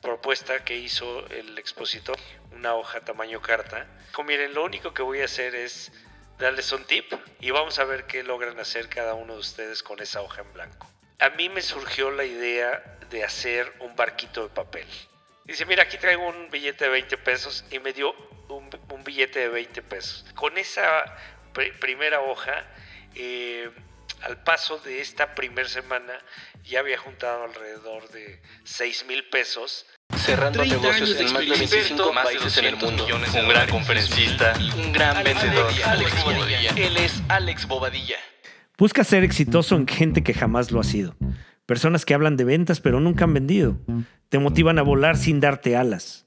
propuesta que hizo el expositor, una hoja tamaño carta. Dijo, miren, lo único que voy a hacer es darles un tip y vamos a ver qué logran hacer cada uno de ustedes con esa hoja en blanco. A mí me surgió la idea de hacer un barquito de papel. Dice, mira, aquí traigo un billete de 20 pesos y me dio un, billete de 20 pesos. Con esa primera hoja, eh, al paso de esta primera semana, ya había juntado alrededor de 6 mil pesos. Cerrando negocios en más de 25 países en el mundo. Un gran conferencista, un gran vendedor. Alex Bobadilla. Él es Alex Bobadilla. Busca ser exitoso en gente que jamás lo ha sido. Personas que hablan de ventas pero nunca han vendido. Te motivan a volar sin darte alas.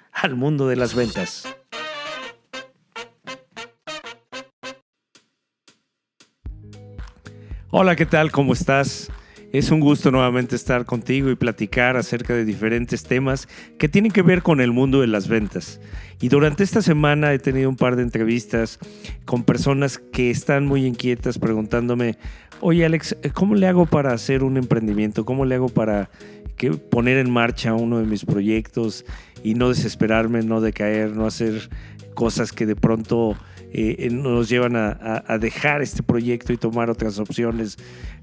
al mundo de las ventas. Hola, ¿qué tal? ¿Cómo estás? Es un gusto nuevamente estar contigo y platicar acerca de diferentes temas que tienen que ver con el mundo de las ventas. Y durante esta semana he tenido un par de entrevistas con personas que están muy inquietas preguntándome, oye Alex, ¿cómo le hago para hacer un emprendimiento? ¿Cómo le hago para poner en marcha uno de mis proyectos y no desesperarme, no decaer, no hacer cosas que de pronto eh, nos llevan a, dejar este proyecto y tomar otras opciones.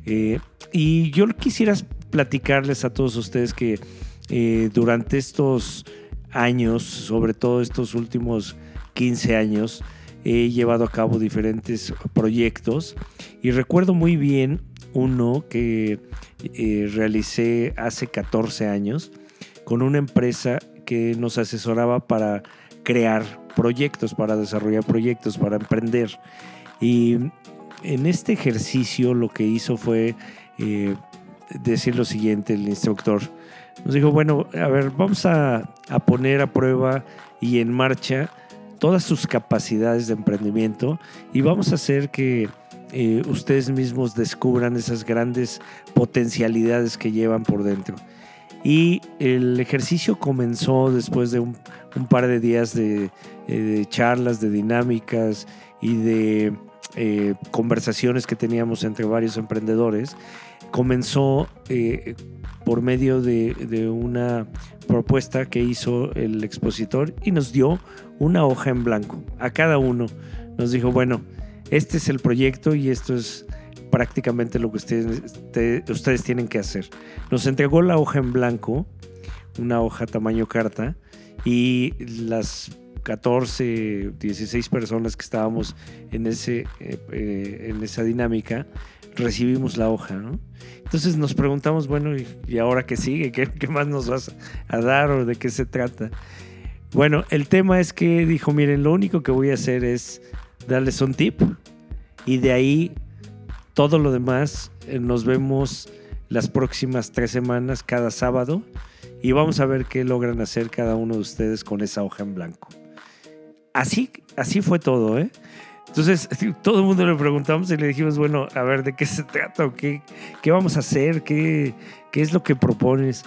Eh, y yo quisiera platicarles a todos ustedes que eh, durante estos años, sobre todo estos últimos 15 años, he llevado a cabo diferentes proyectos y recuerdo muy bien uno que realicé hace 14 años con una empresa que nos asesoraba para crear proyectos, para desarrollar proyectos, para emprender. Y en este ejercicio lo que hizo fue eh, decir lo siguiente, el instructor. Nos dijo, bueno, a ver, vamos a, poner a prueba y en marcha todas sus capacidades de emprendimiento y vamos a hacer que eh, ustedes mismos descubran esas grandes potencialidades que llevan por dentro. Y el ejercicio comenzó después de un, par de días eh, de, charlas, de dinámicas y de eh, conversaciones que teníamos entre varios emprendedores. Comenzó eh, por medio de, de, una propuesta que hizo el expositor y nos dio una hoja en blanco a cada uno. Nos dijo, bueno, este es el proyecto y esto es prácticamente lo que ustedes, tienen que hacer. Nos entregó la hoja en blanco, una hoja tamaño carta, y las 14, 16 personas que estábamos en, ese, eh, eh, en esa dinámica, recibimos la hoja, Entonces nos preguntamos, bueno, ¿y, ahora qué sigue? ¿Qué, ¿Qué, más nos vas a dar o de qué se trata? Bueno, el tema es que dijo, miren, lo único que voy a hacer es darles un tip y de ahí todo lo demás eh, nos vemos las próximas tres semanas cada sábado y vamos a ver qué logran hacer cada uno de ustedes con esa hoja en blanco. Así, así fue todo, ¿eh? Entonces, todo el mundo le preguntamos y le dijimos, bueno, a ver, ¿de qué se trata? ¿Qué, qué vamos a hacer? ¿Qué, ¿Qué es lo que propones?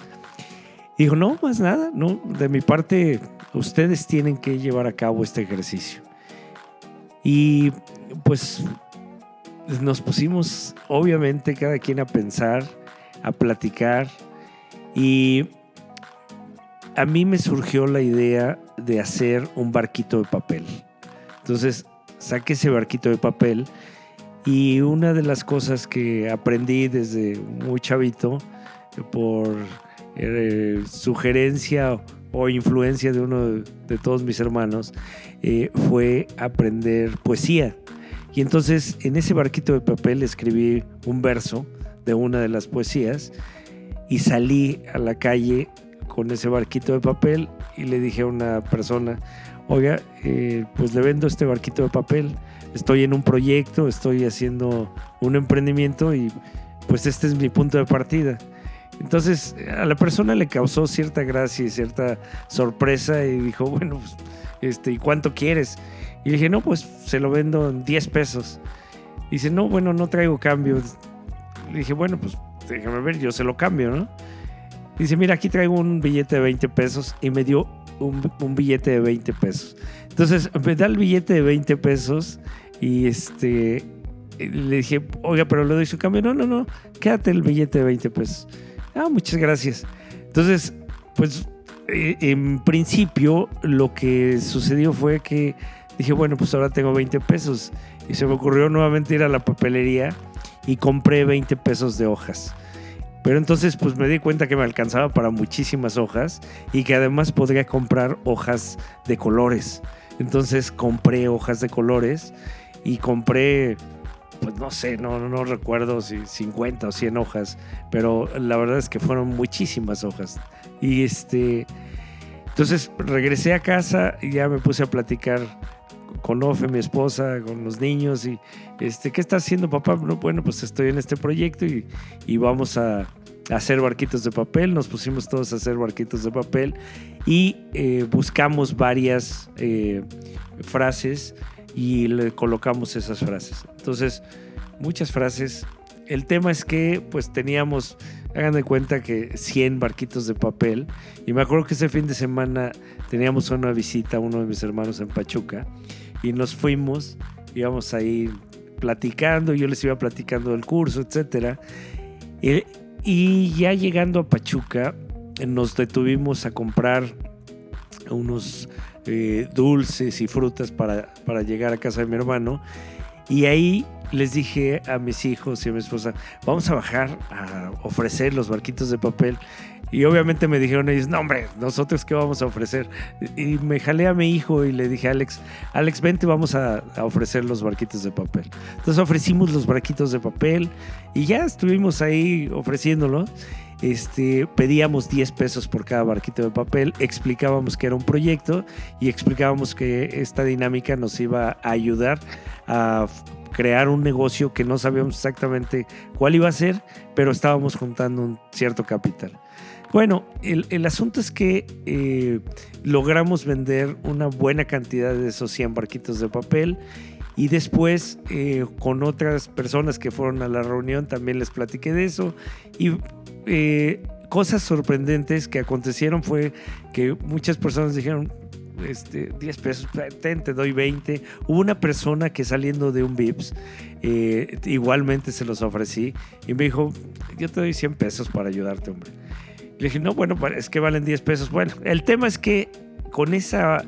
dijo, no, más nada, no, de mi parte, ustedes tienen que llevar a cabo este ejercicio. Y pues nos pusimos obviamente cada quien a pensar, a platicar y a mí me surgió la idea de hacer un barquito de papel. Entonces saqué ese barquito de papel y una de las cosas que aprendí desde muy chavito por eh, sugerencia o influencia de uno de, todos mis hermanos eh, fue aprender poesía. Y entonces en ese barquito de papel escribí un verso de una de las poesías y salí a la calle con ese barquito de papel y le dije a una persona, oiga, eh, pues le vendo este barquito de papel, estoy en un proyecto, estoy haciendo un emprendimiento y pues este es mi punto de partida. Entonces a la persona le causó cierta gracia y cierta sorpresa y dijo, bueno, pues, este, ¿y cuánto quieres? Y le dije, no, pues se lo vendo en 10 pesos. Y dice, no, bueno, no traigo cambio. Le dije, bueno, pues déjame ver, yo se lo cambio, ¿no? Dice, mira, aquí traigo un billete de 20 pesos y me dio un, un, billete de 20 pesos. Entonces me da el billete de 20 pesos y este le dije, oiga, pero le doy su cambio. No, no, no, quédate el billete de 20 pesos. Ah, muchas gracias. Entonces, pues eh, en principio lo que sucedió fue que dije, bueno, pues ahora tengo 20 pesos. Y se me ocurrió nuevamente ir a la papelería y compré 20 pesos de hojas. Pero entonces pues me di cuenta que me alcanzaba para muchísimas hojas y que además podría comprar hojas de colores. Entonces compré hojas de colores y compré, pues no sé, no, no recuerdo si 50 o 100 hojas, pero la verdad es que fueron muchísimas hojas. Y este, entonces regresé a casa y ya me puse a platicar con Ofe, mi esposa, con los niños y este, ¿qué está haciendo papá? Bueno, pues estoy en este proyecto y, y vamos a, hacer barquitos de papel, nos pusimos todos a hacer barquitos de papel y eh, buscamos varias eh, frases y le colocamos esas frases. Entonces, muchas frases. El tema es que pues teníamos, hagan de cuenta que 100 barquitos de papel y me acuerdo que ese fin de semana teníamos una visita a uno de mis hermanos en Pachuca y nos fuimos, íbamos ahí platicando, yo les iba platicando del curso, etcétera. Y, y ya llegando a Pachuca, nos detuvimos a comprar unos eh, dulces y frutas para, para llegar a casa de mi hermano. Y ahí les dije a mis hijos y a mi esposa, vamos a bajar a ofrecer los barquitos de papel. Y obviamente me dijeron ellos, no hombre, nosotros qué vamos a ofrecer. Y me jalé a mi hijo y le dije Alex, Alex, vente, vamos a, ofrecer los barquitos de papel. Entonces ofrecimos los barquitos de papel y ya estuvimos ahí ofreciéndolo. Este, pedíamos 10 pesos por cada barquito de papel, explicábamos que era un proyecto y explicábamos que esta dinámica nos iba a ayudar a crear un negocio que no sabíamos exactamente cuál iba a ser, pero estábamos juntando un cierto capital. Bueno, el, asunto es que eh, logramos vender una buena cantidad de esos 100 barquitos de papel y después eh, con otras personas que fueron a la reunión también les platiqué de eso y eh, cosas sorprendentes que acontecieron fue que muchas personas dijeron, este, 10 pesos, te doy 20. Hubo una persona que saliendo de un VIPS, igualmente se los ofrecí y me dijo, yo te doy 100 pesos para ayudarte, hombre. Le dije, no, bueno, es que valen 10 pesos. Bueno, el tema es que con esa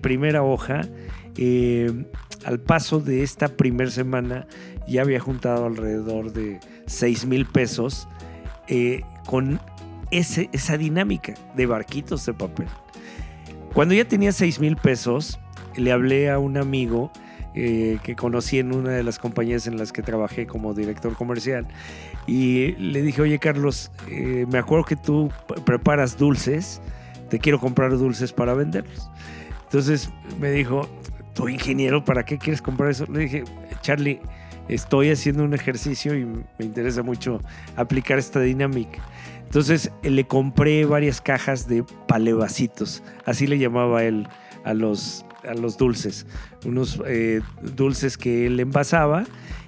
primera hoja, eh, al paso de esta primera semana, ya había juntado alrededor de 6 mil pesos eh, con ese, esa dinámica de barquitos de papel. Cuando ya tenía 6 mil pesos, le hablé a un amigo eh, que conocí en una de las compañías en las que trabajé como director comercial. Y le dije, oye Carlos, eh, me acuerdo que tú preparas dulces, te quiero comprar dulces para venderlos. Entonces me dijo, tú ingeniero, ¿para qué quieres comprar eso? Le dije, Charlie, estoy haciendo un ejercicio y me interesa mucho aplicar esta dinámica. Entonces le compré varias cajas de palevacitos, así le llamaba él a los, a los dulces, unos eh, dulces que él envasaba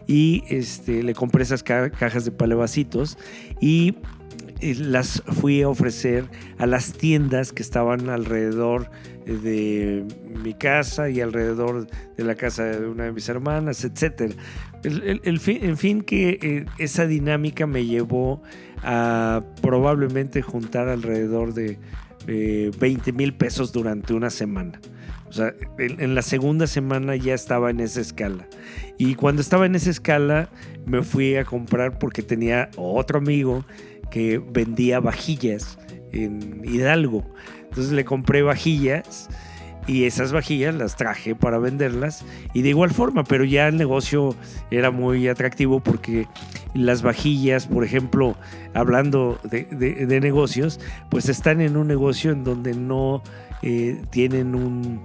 y este, le compré esas cajas de palevacitos y las fui a ofrecer a las tiendas que estaban alrededor de mi casa y alrededor de la casa de una de mis hermanas, etc. en fin, que eh, esa dinámica me llevó a probablemente juntar alrededor de 20 mil pesos durante una semana. O sea, en, la segunda semana ya estaba en esa escala. Y cuando estaba en esa escala, me fui a comprar porque tenía otro amigo que vendía vajillas en Hidalgo. Entonces le compré vajillas y esas vajillas las traje para venderlas y de igual forma, pero ya el negocio era muy atractivo porque las vajillas, por ejemplo, hablando de, negocios, pues están en un negocio en donde no eh, tienen un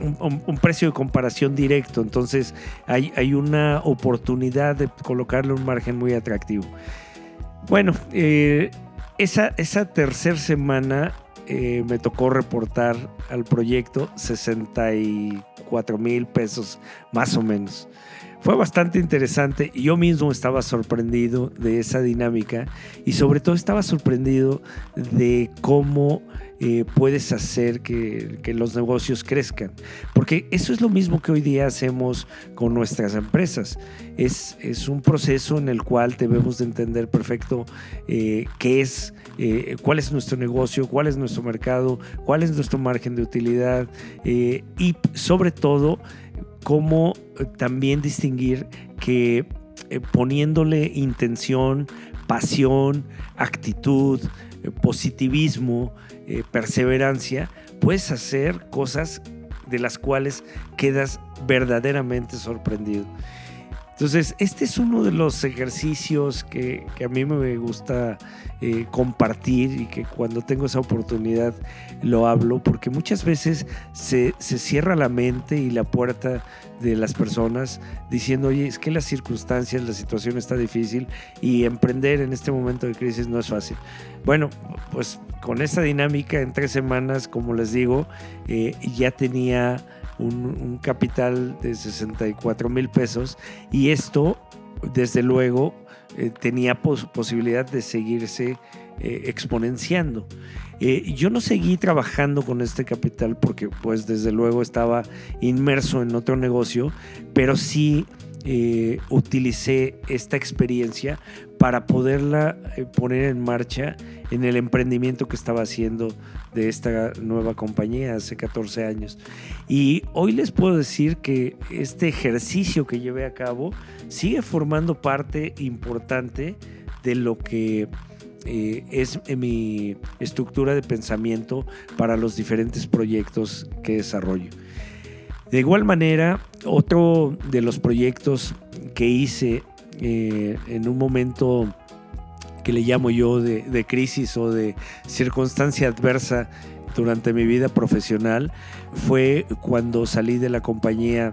un, precio de comparación directo. Entonces hay, hay una oportunidad de colocarle un margen muy atractivo. Bueno, eh, esa, esa tercera semana eh, me tocó reportar al proyecto 64 mil pesos más o menos. Fue bastante interesante y yo mismo estaba sorprendido de esa dinámica y sobre todo estaba sorprendido de cómo eh, puedes hacer que, los negocios crezcan. Porque eso es lo mismo que hoy día hacemos con nuestras empresas. Es, es un proceso en el cual debemos de entender perfecto eh, qué es, eh, cuál es nuestro negocio, cuál es nuestro mercado, cuál es nuestro margen de utilidad y sobre todo cómo también distinguir que poniéndole intención, pasión, actitud, positivismo, eh, perseverancia, puedes hacer cosas de las cuales quedas verdaderamente sorprendido. Entonces, este es uno de los ejercicios que, a mí me gusta eh, compartir y que cuando tengo esa oportunidad lo hablo, porque muchas veces se, se, cierra la mente y la puerta de las personas diciendo, oye, es que las circunstancias, la situación está difícil y emprender en este momento de crisis no es fácil. Bueno, pues con esta dinámica en tres semanas, como les digo, eh, ya tenía un, capital de 64 mil pesos y esto, desde luego, eh, tenía posibilidad de seguirse eh, exponenciando. Eh, yo no seguí trabajando con este capital porque pues desde luego estaba inmerso en otro negocio, pero sí utilicé esta experiencia para poderla poner en marcha en el emprendimiento que estaba haciendo de esta nueva compañía hace 14 años. Y hoy les puedo decir que este ejercicio que llevé a cabo sigue formando parte importante de lo que eh, es mi estructura de pensamiento para los diferentes proyectos que desarrollo. De igual manera, otro de los proyectos que hice eh, en un momento que le llamo yo de, crisis o de circunstancia adversa durante mi vida profesional fue cuando salí de la compañía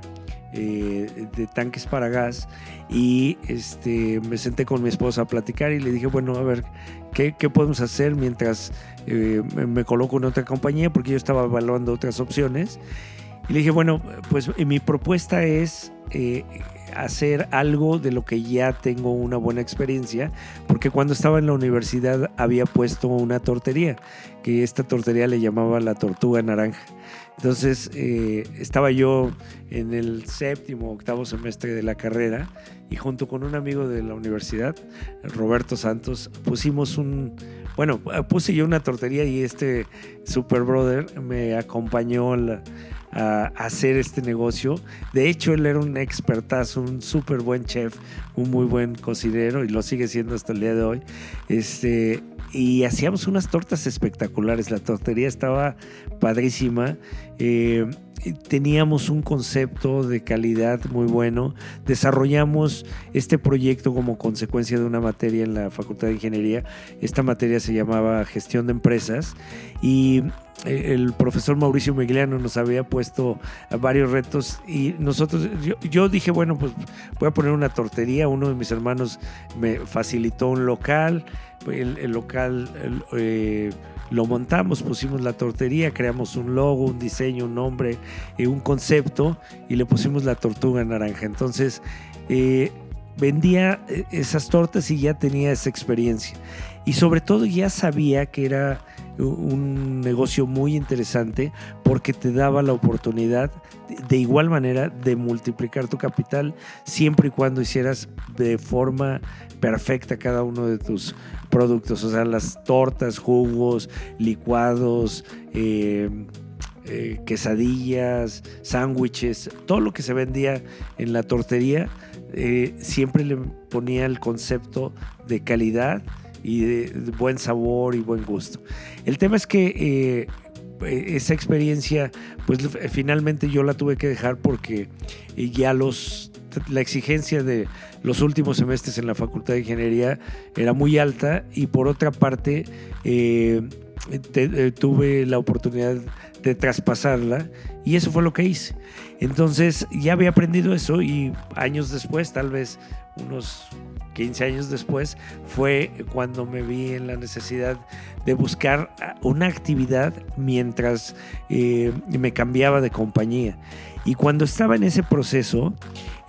eh, de tanques para gas y este, me senté con mi esposa a platicar y le dije, bueno, a ver, ¿qué, podemos hacer mientras eh, me coloco en otra compañía? Porque yo estaba evaluando otras opciones. Y le dije, bueno, pues mi propuesta es eh, hacer algo de lo que ya tengo una buena experiencia, porque cuando estaba en la universidad había puesto una tortería, que esta tortería le llamaba la tortuga naranja. Entonces eh, estaba yo en el séptimo, octavo semestre de la carrera y junto con un amigo de la universidad, Roberto Santos, pusimos un, bueno, puse yo una tortería y este super brother me acompañó la, a hacer este negocio. De hecho, él era un expertazo, un súper buen chef, un muy buen cocinero y lo sigue siendo hasta el día de hoy. Este, y hacíamos unas tortas espectaculares. La tortería estaba padrísima. Eh, teníamos un concepto de calidad muy bueno. Desarrollamos este proyecto como consecuencia de una materia en la Facultad de Ingeniería. Esta materia se llamaba Gestión de Empresas y eh, el profesor Mauricio Migliano nos había puesto varios retos y nosotros, yo, dije, bueno, pues voy a poner una tortería, uno de mis hermanos me facilitó un local, el, local eh, lo montamos, pusimos la tortería, creamos un logo, un diseño, un nombre, eh, un concepto y le pusimos la tortuga naranja. Entonces, vendía esas tortas y ya tenía esa experiencia. Y sobre todo ya sabía que era un negocio muy interesante porque te daba la oportunidad de igual manera de multiplicar tu capital siempre y cuando hicieras de forma perfecta cada uno de tus productos, o sea, las tortas, jugos, licuados, eh, eh, quesadillas, sándwiches, todo lo que se vendía en la tortería, eh, siempre le ponía el concepto de calidad y de, buen sabor y buen gusto. El tema es que eh, esa experiencia, pues finalmente yo la tuve que dejar porque ya los, la exigencia de los últimos semestres en la Facultad de Ingeniería era muy alta y por otra parte eh, eh, tuve la oportunidad de traspasarla y eso fue lo que hice. Entonces ya había aprendido eso y años después, tal vez unos 15 años después, fue cuando me vi en la necesidad de buscar una actividad mientras eh, me cambiaba de compañía. Y cuando estaba en ese proceso,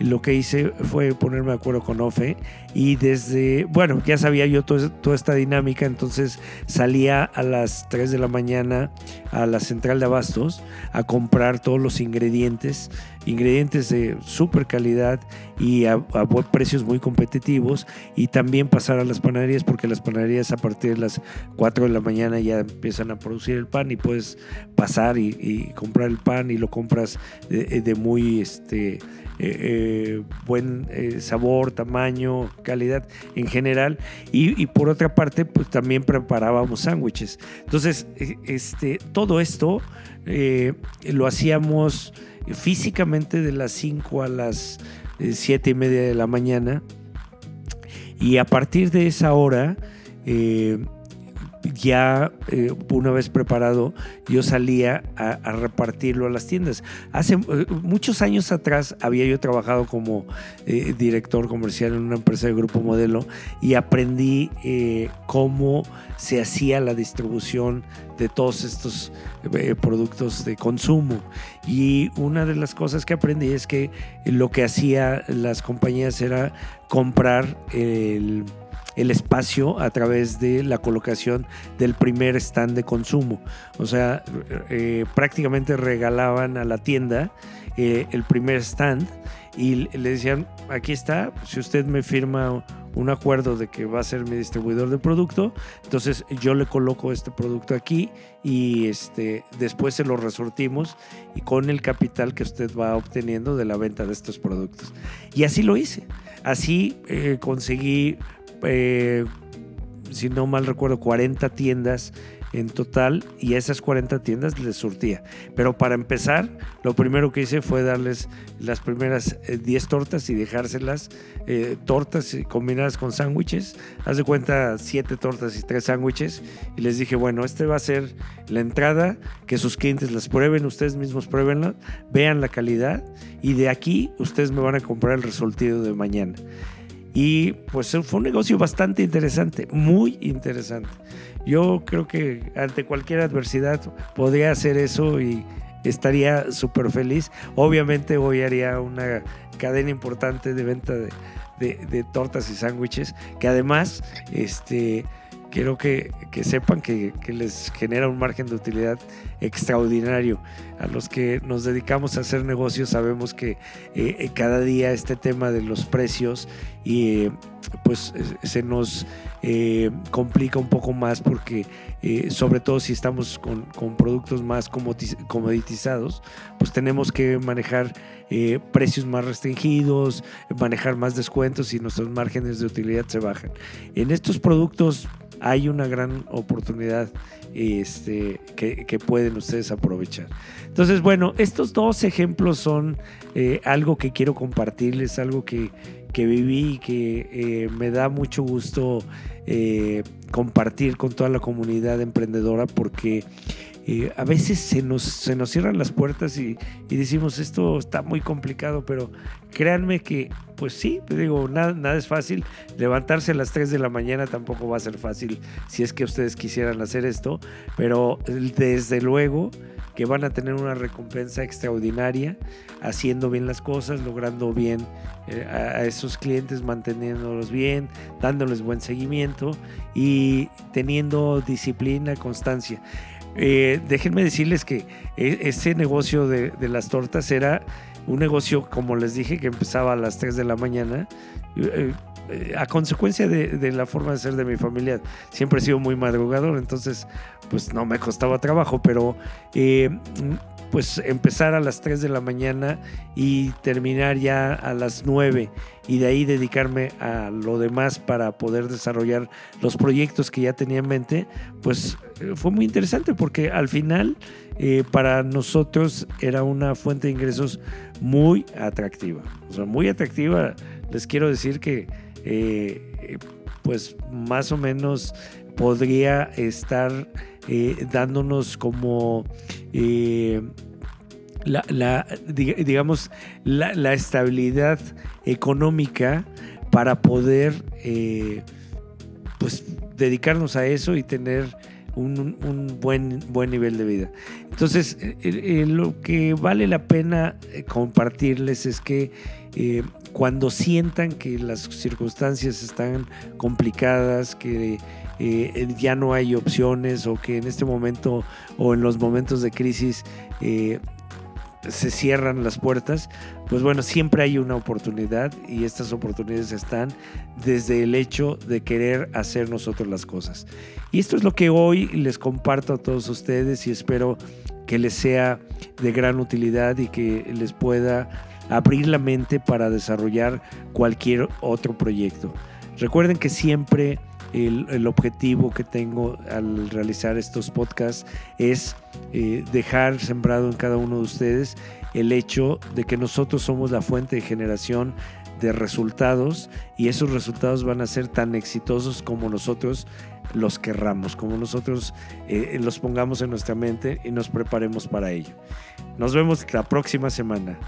lo que hice fue ponerme de acuerdo con OFE y desde, bueno, ya sabía yo toda esta dinámica, entonces salía a las 3 de la mañana a la central de abastos a comprar todos los ingredientes, ingredientes de super calidad y a, precios muy competitivos y también pasar a las panaderías porque las panaderías a partir de las 4 de la mañana ya empiezan a producir el pan y puedes pasar y, comprar el pan y lo compras de, muy este, eh, eh, buen eh, sabor, tamaño, calidad en general. Y, por otra parte, pues también preparábamos sándwiches. Entonces, este, todo esto lo hacíamos físicamente de las 5 a las 7 y media de la mañana. Y a partir de esa hora, ya eh, una vez preparado, yo salía a, repartirlo a las tiendas. Hace eh, muchos años atrás había yo trabajado como eh, director comercial en una empresa de Grupo Modelo y aprendí cómo se hacía la distribución de todos estos productos de consumo. Y una de las cosas que aprendí es que lo que hacía las compañías era comprar el el espacio a través de la colocación del primer stand de consumo. O sea, eh, prácticamente regalaban a la tienda eh, el primer stand y le decían, aquí está, si usted me firma un acuerdo de que va a ser mi distribuidor de producto, entonces yo le coloco este producto aquí y este, después se lo resortimos y con el capital que usted va obteniendo de la venta de estos productos. Y así lo hice. Así eh, conseguí eh, si no mal recuerdo, 40 tiendas en total y esas 40 tiendas les surtía. Pero para empezar, lo primero que hice fue darles las primeras 10 eh, tortas y dejárselas eh, tortas combinadas con sándwiches. Haz de cuenta 7 tortas y 3 sándwiches y les dije, bueno, este va a ser la entrada, que sus clientes las prueben, ustedes mismos pruébenla, vean la calidad y de aquí ustedes me van a comprar el resultado de mañana. Y pues fue un negocio bastante interesante, muy interesante. Yo creo que ante cualquier adversidad podría hacer eso y estaría súper feliz. Obviamente hoy haría una cadena importante de venta de, de tortas y sándwiches, que además este, quiero que, sepan que, les genera un margen de utilidad extraordinario. A los que nos dedicamos a hacer negocios sabemos que eh, eh, cada día este tema de los precios y eh, pues se nos complica un poco más porque sobre todo si estamos con, productos más comoditizados, pues tenemos que manejar precios más restringidos, manejar más descuentos y nuestros márgenes de utilidad se bajan. En estos productos hay una gran oportunidad este, que, pueden ustedes aprovechar. Entonces, bueno, estos dos ejemplos son eh, algo que quiero compartirles, algo que, viví y que eh, me da mucho gusto eh, compartir con toda la comunidad emprendedora porque a veces se nos, se nos cierran las puertas y, decimos esto está muy complicado, pero créanme que, pues sí, digo, nada, nada es fácil. Levantarse a las 3 de la mañana tampoco va a ser fácil si es que ustedes quisieran hacer esto, pero desde luego que van a tener una recompensa extraordinaria haciendo bien las cosas, logrando bien eh, a esos clientes, manteniéndolos bien, dándoles buen seguimiento y teniendo disciplina, constancia. Eh, déjenme decirles que e, ese negocio de, las tortas era un negocio, como les dije, que empezaba a las 3 de la mañana. Eh, eh, a consecuencia de, la forma de ser de mi familia, siempre he sido muy madrugador, entonces pues no me costaba trabajo, pero pues empezar a las 3 de la mañana y terminar ya a las 9 y de ahí dedicarme a lo demás para poder desarrollar los proyectos que ya tenía en mente, pues eh, fue muy interesante porque al final eh, para nosotros era una fuente de ingresos muy atractiva. O sea, muy atractiva. Les quiero decir que eh, pues más o menos podría estar eh, dándonos como eh, la, digamos la, estabilidad económica para poder pues dedicarnos a eso y tener un, buen, buen nivel de vida. Entonces, lo que vale la pena compartirles es que cuando sientan que las circunstancias están complicadas, que ya no hay opciones o que en este momento o en los momentos de crisis se cierran las puertas, pues bueno, siempre hay una oportunidad y estas oportunidades están desde el hecho de querer hacer nosotros las cosas. Y esto es lo que hoy les comparto a todos ustedes y espero que les sea de gran utilidad y que les pueda abrir la mente para desarrollar cualquier otro proyecto. Recuerden que siempre el, objetivo que tengo al realizar estos podcasts es eh, dejar sembrado en cada uno de ustedes el hecho de que nosotros somos la fuente de generación de resultados y esos resultados van a ser tan exitosos como nosotros los querramos, como nosotros eh, los pongamos en nuestra mente y nos preparemos para ello. Nos vemos la próxima semana.